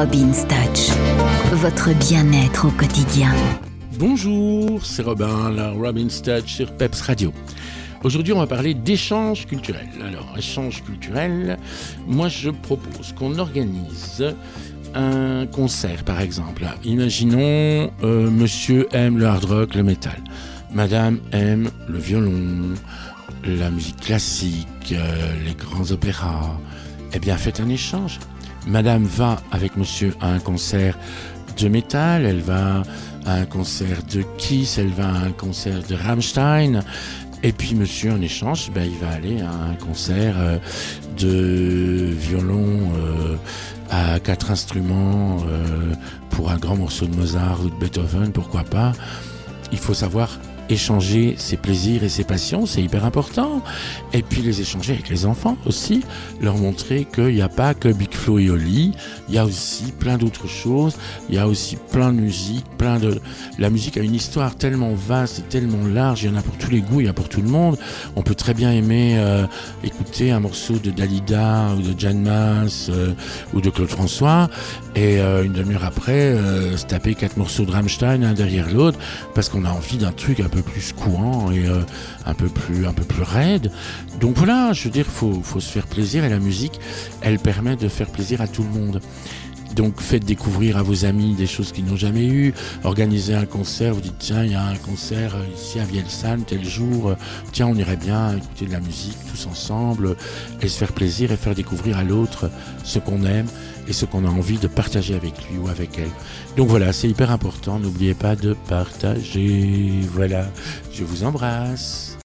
Robin's Touch, votre bien-être au quotidien. Bonjour, c'est Robin, la Robin's Touch sur Peps Radio. Aujourd'hui, on va parler d'échange culturel. Alors, échange culturel, moi je propose qu'on organise un concert, par exemple. Imaginons, euh, monsieur aime le hard rock, le métal. Madame aime le violon, la musique classique, euh, les grands opéras. Eh bien, faites un échange. Madame va avec monsieur à un concert de métal, elle va à un concert de Kiss, elle va à un concert de Rammstein, et puis monsieur, en échange, ben, il va aller à un concert euh, de violon euh, à quatre instruments euh, pour un grand morceau de Mozart ou de Beethoven, pourquoi pas. Il faut savoir échanger ses plaisirs et ses passions, c'est hyper important. Et puis les échanger avec les enfants aussi, leur montrer qu'il n'y a pas que Big Flo et Oli, il y a aussi plein d'autres choses, il y a aussi plein de musique, plein de... La musique a une histoire tellement vaste et tellement large, il y en a pour tous les goûts, il y a pour tout le monde. On peut très bien aimer euh, écouter un morceau de Dalida ou de Jan Mas euh, ou de Claude François et euh, une demi-heure après se taper quatre morceaux de Rammstein un derrière l'autre parce qu'on a envie d'un truc un plus courant et euh, un peu plus un peu plus raide. Donc voilà, je veux dire, faut faut se faire plaisir et la musique, elle permet de faire plaisir à tout le monde. Donc faites découvrir à vos amis des choses qu'ils n'ont jamais eues. Organisez un concert, vous dites tiens il y a un concert ici à Vielsalm tel jour, tiens on irait bien écouter de la musique tous ensemble et se faire plaisir et faire découvrir à l'autre ce qu'on aime et ce qu'on a envie de partager avec lui ou avec elle. Donc voilà, c'est hyper important, n'oubliez pas de partager. Voilà, je vous embrasse.